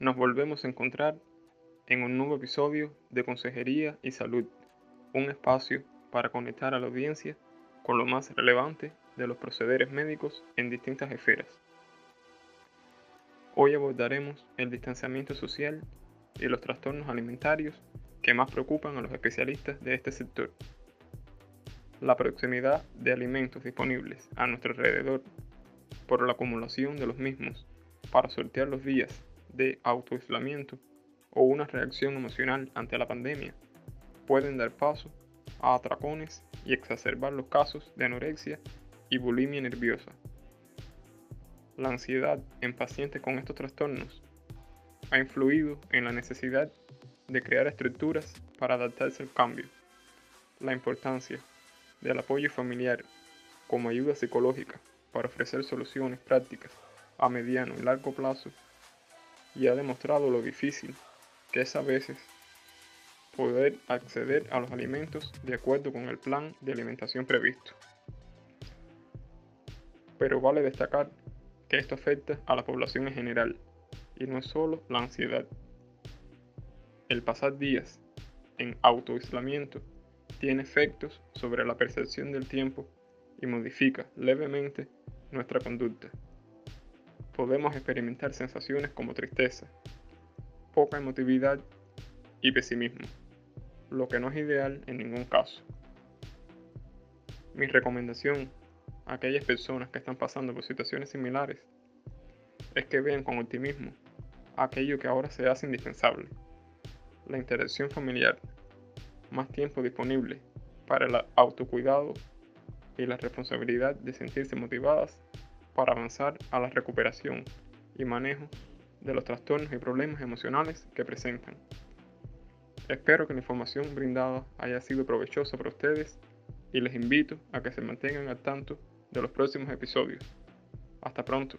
Nos volvemos a encontrar en un nuevo episodio de Consejería y Salud, un espacio para conectar a la audiencia con lo más relevante de los procederes médicos en distintas esferas. Hoy abordaremos el distanciamiento social y los trastornos alimentarios que más preocupan a los especialistas de este sector. La proximidad de alimentos disponibles a nuestro alrededor por la acumulación de los mismos para sortear los días de autoaislamiento o una reacción emocional ante la pandemia pueden dar paso a atracones y exacerbar los casos de anorexia y bulimia nerviosa. La ansiedad en pacientes con estos trastornos ha influido en la necesidad de crear estructuras para adaptarse al cambio. La importancia del apoyo familiar como ayuda psicológica para ofrecer soluciones prácticas a mediano y largo plazo y ha demostrado lo difícil que es a veces poder acceder a los alimentos de acuerdo con el plan de alimentación previsto. Pero vale destacar que esto afecta a la población en general y no es solo la ansiedad. El pasar días en autoaislamiento tiene efectos sobre la percepción del tiempo y modifica levemente nuestra conducta podemos experimentar sensaciones como tristeza, poca emotividad y pesimismo, lo que no es ideal en ningún caso. Mi recomendación a aquellas personas que están pasando por situaciones similares es que vean con optimismo aquello que ahora se hace indispensable, la interacción familiar, más tiempo disponible para el autocuidado y la responsabilidad de sentirse motivadas para avanzar a la recuperación y manejo de los trastornos y problemas emocionales que presentan. Espero que la información brindada haya sido provechosa para ustedes y les invito a que se mantengan al tanto de los próximos episodios. Hasta pronto.